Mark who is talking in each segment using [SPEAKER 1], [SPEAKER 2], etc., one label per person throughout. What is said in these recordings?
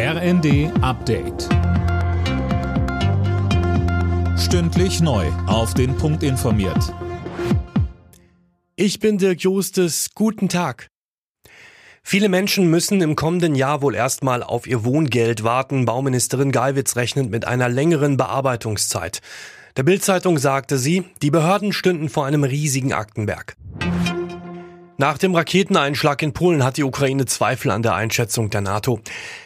[SPEAKER 1] RND Update. Stündlich neu. Auf den Punkt informiert.
[SPEAKER 2] Ich bin Dirk Justes. Guten Tag. Viele Menschen müssen im kommenden Jahr wohl erstmal auf ihr Wohngeld warten. Bauministerin Geiwitz rechnet mit einer längeren Bearbeitungszeit. Der Bildzeitung sagte sie, die Behörden stünden vor einem riesigen Aktenberg. Nach dem Raketeneinschlag in Polen hat die Ukraine Zweifel an der Einschätzung der NATO.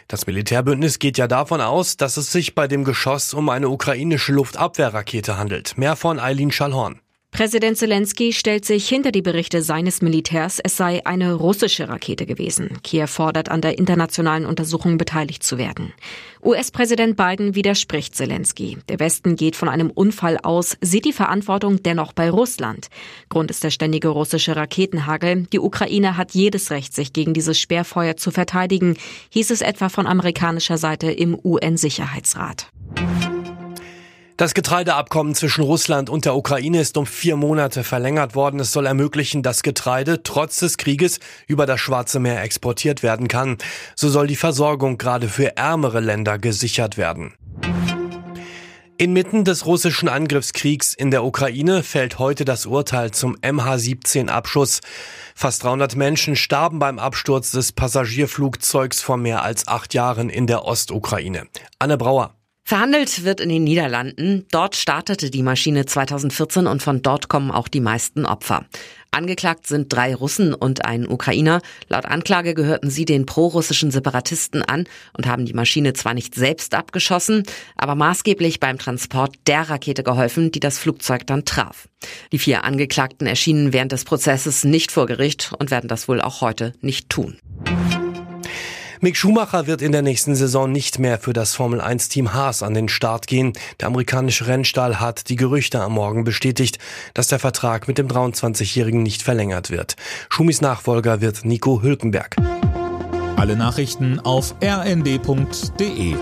[SPEAKER 2] Das Militärbündnis geht ja davon aus, dass es sich bei dem Geschoss um eine ukrainische Luftabwehrrakete handelt. Mehr von Eileen Schallhorn.
[SPEAKER 3] Präsident Zelensky stellt sich hinter die Berichte seines Militärs, es sei eine russische Rakete gewesen. Kiew fordert an der internationalen Untersuchung beteiligt zu werden. US-Präsident Biden widerspricht Zelensky. Der Westen geht von einem Unfall aus, sieht die Verantwortung dennoch bei Russland. Grund ist der ständige russische Raketenhagel. Die Ukraine hat jedes Recht, sich gegen dieses Sperrfeuer zu verteidigen, hieß es etwa von amerikanischer Seite im UN-Sicherheitsrat.
[SPEAKER 2] Das Getreideabkommen zwischen Russland und der Ukraine ist um vier Monate verlängert worden. Es soll ermöglichen, dass Getreide trotz des Krieges über das Schwarze Meer exportiert werden kann. So soll die Versorgung gerade für ärmere Länder gesichert werden. Inmitten des russischen Angriffskriegs in der Ukraine fällt heute das Urteil zum MH17-Abschuss. Fast 300 Menschen starben beim Absturz des Passagierflugzeugs vor mehr als acht Jahren in der Ostukraine. Anne Brauer.
[SPEAKER 4] Verhandelt wird in den Niederlanden. Dort startete die Maschine 2014 und von dort kommen auch die meisten Opfer. Angeklagt sind drei Russen und ein Ukrainer. Laut Anklage gehörten sie den prorussischen Separatisten an und haben die Maschine zwar nicht selbst abgeschossen, aber maßgeblich beim Transport der Rakete geholfen, die das Flugzeug dann traf. Die vier Angeklagten erschienen während des Prozesses nicht vor Gericht und werden das wohl auch heute nicht tun.
[SPEAKER 2] Mick Schumacher wird in der nächsten Saison nicht mehr für das Formel 1 Team Haas an den Start gehen. Der amerikanische Rennstall hat die Gerüchte am Morgen bestätigt, dass der Vertrag mit dem 23-Jährigen nicht verlängert wird. Schumis Nachfolger wird Nico Hülkenberg.
[SPEAKER 1] Alle Nachrichten auf rnd.de